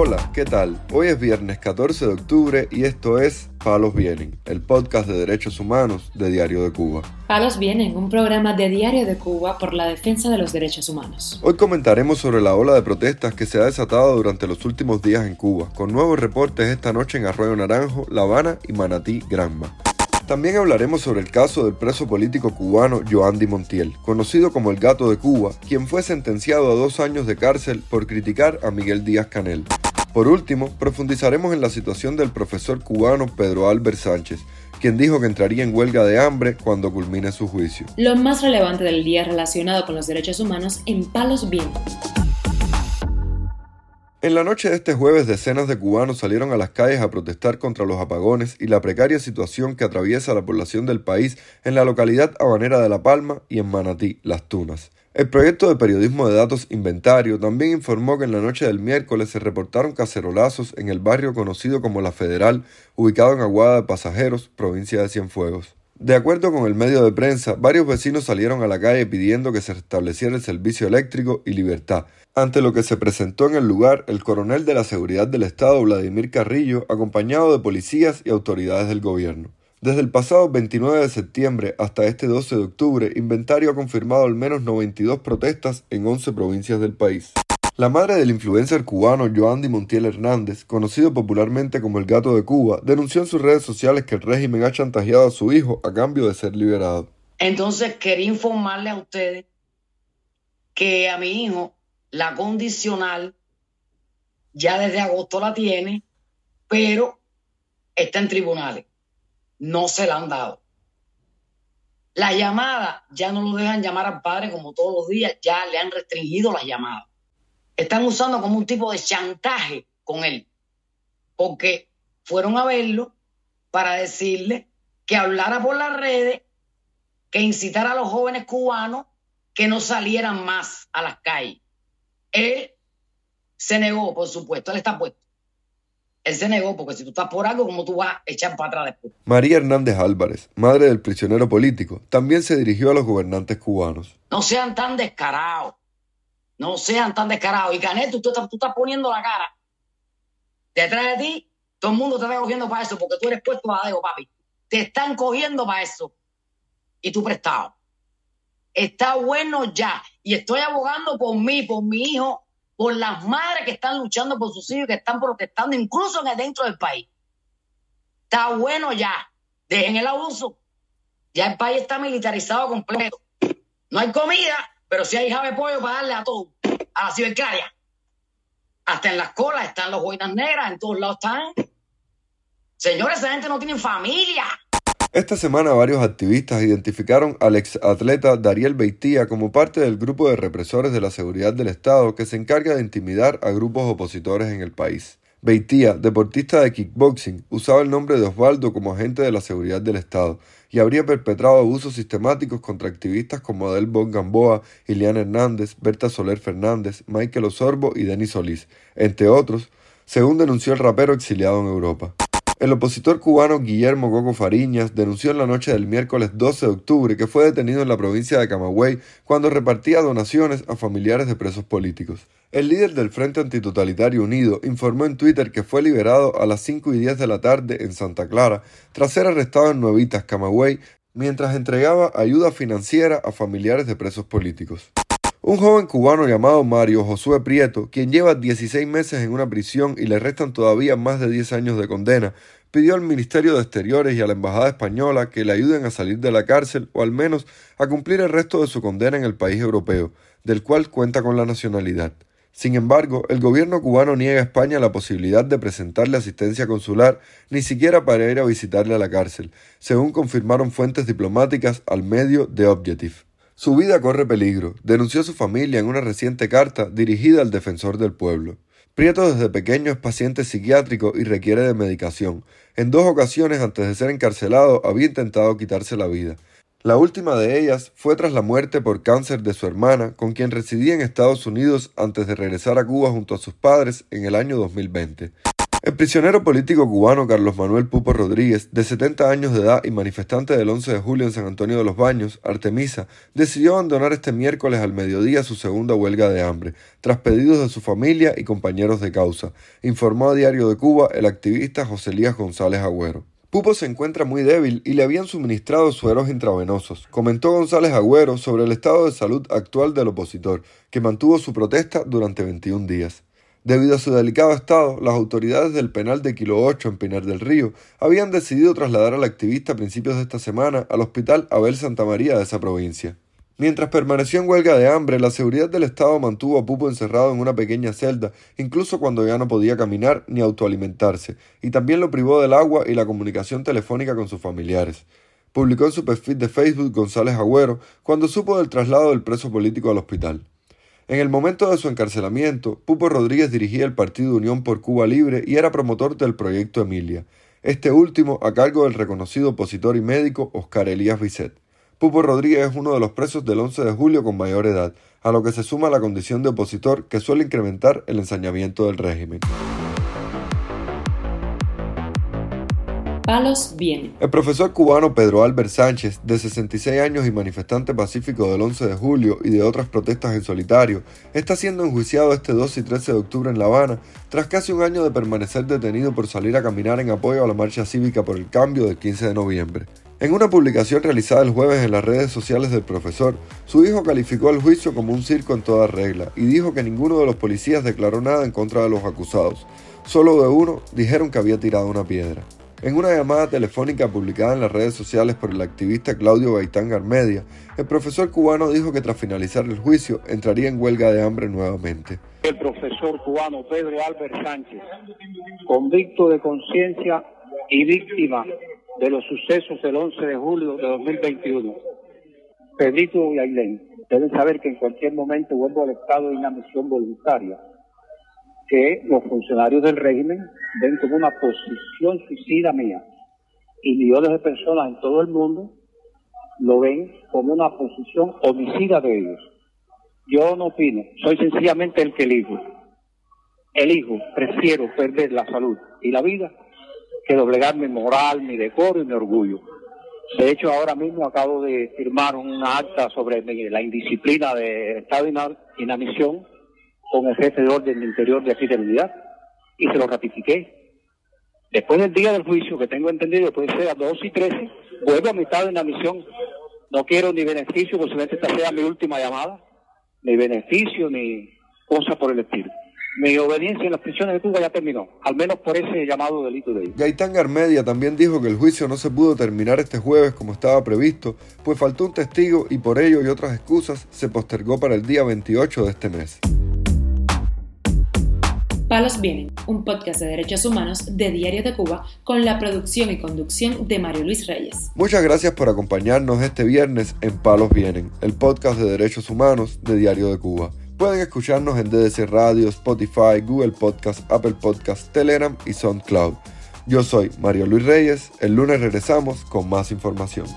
Hola, ¿qué tal? Hoy es viernes 14 de octubre y esto es Palos Vienen, el podcast de derechos humanos de Diario de Cuba. Palos Vienen, un programa de Diario de Cuba por la defensa de los derechos humanos. Hoy comentaremos sobre la ola de protestas que se ha desatado durante los últimos días en Cuba, con nuevos reportes esta noche en Arroyo Naranjo, La Habana y Manatí, Granma. También hablaremos sobre el caso del preso político cubano Joandy Montiel, conocido como el Gato de Cuba, quien fue sentenciado a dos años de cárcel por criticar a Miguel Díaz Canel. Por último, profundizaremos en la situación del profesor cubano Pedro Albert Sánchez, quien dijo que entraría en huelga de hambre cuando culmine su juicio. Lo más relevante del día relacionado con los derechos humanos en Palos Vientos. En la noche de este jueves, decenas de cubanos salieron a las calles a protestar contra los apagones y la precaria situación que atraviesa la población del país en la localidad habanera de La Palma y en Manatí, Las Tunas. El proyecto de periodismo de datos Inventario también informó que en la noche del miércoles se reportaron cacerolazos en el barrio conocido como La Federal, ubicado en Aguada de Pasajeros, provincia de Cienfuegos. De acuerdo con el medio de prensa, varios vecinos salieron a la calle pidiendo que se restableciera el servicio eléctrico y libertad, ante lo que se presentó en el lugar el coronel de la Seguridad del Estado Vladimir Carrillo, acompañado de policías y autoridades del gobierno. Desde el pasado 29 de septiembre hasta este 12 de octubre, Inventario ha confirmado al menos 92 protestas en 11 provincias del país. La madre del influencer cubano Joandy Montiel Hernández, conocido popularmente como el gato de Cuba, denunció en sus redes sociales que el régimen ha chantajeado a su hijo a cambio de ser liberado. Entonces quería informarle a ustedes que a mi hijo la condicional ya desde agosto la tiene, pero está en tribunales. No se la han dado. La llamada ya no lo dejan llamar al padre como todos los días, ya le han restringido las llamadas están usando como un tipo de chantaje con él, porque fueron a verlo para decirle que hablara por las redes, que incitara a los jóvenes cubanos que no salieran más a las calles. Él se negó, por supuesto, él está puesto. Él se negó porque si tú estás por algo, ¿cómo tú vas a echar para atrás después? María Hernández Álvarez, madre del prisionero político, también se dirigió a los gobernantes cubanos. No sean tan descarados. No sean tan descarados. Y Canet, tú, tú, estás poniendo la cara. Detrás de ti, todo el mundo te está cogiendo para eso, porque tú eres puesto a dedo, papi. Te están cogiendo para eso. Y tú prestado. Está bueno ya. Y estoy abogando por mí, por mi hijo, por las madres que están luchando por sus hijos, que están protestando, incluso en el dentro del país. Está bueno ya. Dejen el abuso. Ya el país está militarizado completo. No hay comida, pero si hay jave pollo para darle a todo, a la ciberclaria. Hasta en las colas están los boinas negras, en todos lados están. Señores, esa gente no tiene familia. Esta semana varios activistas identificaron al exatleta Dariel Beitía como parte del grupo de represores de la seguridad del Estado que se encarga de intimidar a grupos opositores en el país. Beitía, deportista de kickboxing, usaba el nombre de Osvaldo como agente de la seguridad del Estado y habría perpetrado abusos sistemáticos contra activistas como Adel Bon Gamboa, Iliana Hernández, Berta Soler Fernández, Michael Osorbo y Denis Solís, entre otros, según denunció el rapero exiliado en Europa. El opositor cubano Guillermo Coco Fariñas denunció en la noche del miércoles 12 de octubre que fue detenido en la provincia de Camagüey cuando repartía donaciones a familiares de presos políticos. El líder del Frente Antitotalitario Unido informó en Twitter que fue liberado a las 5 y 10 de la tarde en Santa Clara tras ser arrestado en Nuevitas, Camagüey, mientras entregaba ayuda financiera a familiares de presos políticos. Un joven cubano llamado Mario Josué Prieto, quien lleva 16 meses en una prisión y le restan todavía más de 10 años de condena, pidió al Ministerio de Exteriores y a la Embajada Española que le ayuden a salir de la cárcel o al menos a cumplir el resto de su condena en el país europeo, del cual cuenta con la nacionalidad. Sin embargo, el gobierno cubano niega a España la posibilidad de presentarle asistencia consular, ni siquiera para ir a visitarle a la cárcel, según confirmaron fuentes diplomáticas al medio The Objective. Su vida corre peligro, denunció su familia en una reciente carta dirigida al defensor del pueblo. Prieto desde pequeño es paciente psiquiátrico y requiere de medicación. En dos ocasiones antes de ser encarcelado había intentado quitarse la vida. La última de ellas fue tras la muerte por cáncer de su hermana, con quien residía en Estados Unidos antes de regresar a Cuba junto a sus padres en el año 2020. El prisionero político cubano Carlos Manuel Pupo Rodríguez, de 70 años de edad y manifestante del 11 de julio en San Antonio de los Baños, Artemisa, decidió abandonar este miércoles al mediodía su segunda huelga de hambre, tras pedidos de su familia y compañeros de causa, informó a Diario de Cuba el activista José Elías González Agüero. Pupo se encuentra muy débil y le habían suministrado sueros intravenosos, comentó González Agüero sobre el estado de salud actual del opositor, que mantuvo su protesta durante 21 días. Debido a su delicado estado, las autoridades del penal de Kilo 8 en Pinar del Río habían decidido trasladar al activista a principios de esta semana al hospital Abel Santa María de esa provincia. Mientras permaneció en huelga de hambre, la seguridad del Estado mantuvo a Pupo encerrado en una pequeña celda, incluso cuando ya no podía caminar ni autoalimentarse, y también lo privó del agua y la comunicación telefónica con sus familiares. Publicó en su perfil de Facebook González Agüero cuando supo del traslado del preso político al hospital. En el momento de su encarcelamiento, Pupo Rodríguez dirigía el Partido Unión por Cuba Libre y era promotor del proyecto Emilia, este último a cargo del reconocido opositor y médico Oscar Elías Bisset. Pupo Rodríguez es uno de los presos del 11 de julio con mayor edad, a lo que se suma la condición de opositor que suele incrementar el ensañamiento del régimen. palos vienen. El profesor cubano Pedro Albert Sánchez, de 66 años y manifestante pacífico del 11 de julio y de otras protestas en solitario, está siendo enjuiciado este 12 y 13 de octubre en La Habana tras casi un año de permanecer detenido por salir a caminar en apoyo a la marcha cívica por el cambio del 15 de noviembre. En una publicación realizada el jueves en las redes sociales del profesor, su hijo calificó el juicio como un circo en toda regla y dijo que ninguno de los policías declaró nada en contra de los acusados. Solo de uno dijeron que había tirado una piedra. En una llamada telefónica publicada en las redes sociales por el activista Claudio Gaitán Garmedia, el profesor cubano dijo que tras finalizar el juicio entraría en huelga de hambre nuevamente. El profesor cubano Pedro Albert Sánchez, convicto de conciencia y víctima de los sucesos del 11 de julio de 2021. Pedrito y Ailén deben saber que en cualquier momento vuelvo al estado de inadmisión voluntaria que los funcionarios del régimen ven como una posición suicida mía y millones de personas en todo el mundo lo ven como una posición homicida de ellos. Yo no opino, soy sencillamente el que elijo. Elijo, prefiero perder la salud y la vida que doblegar mi moral, mi decoro y mi orgullo. De hecho, ahora mismo acabo de firmar una acta sobre la indisciplina de estado de inadmisión con el jefe de orden interior de aquí de unidad y se lo ratifiqué. Después del día del juicio, que tengo entendido, puede ser a 2 y 13, vuelvo a mi estado en la misión. No quiero ni beneficio, posiblemente esta sea mi última llamada, ni beneficio, ni cosa por el estilo. Mi obediencia en las prisiones de Cuba ya terminó, al menos por ese llamado delito de ellos. Gaitán Garmedia también dijo que el juicio no se pudo terminar este jueves como estaba previsto, pues faltó un testigo y por ello y otras excusas se postergó para el día 28 de este mes. Palos Vienen, un podcast de derechos humanos de Diario de Cuba con la producción y conducción de Mario Luis Reyes. Muchas gracias por acompañarnos este viernes en Palos Vienen, el podcast de derechos humanos de Diario de Cuba. Pueden escucharnos en DDC Radio, Spotify, Google Podcast, Apple Podcast, Telegram y SoundCloud. Yo soy Mario Luis Reyes, el lunes regresamos con más información.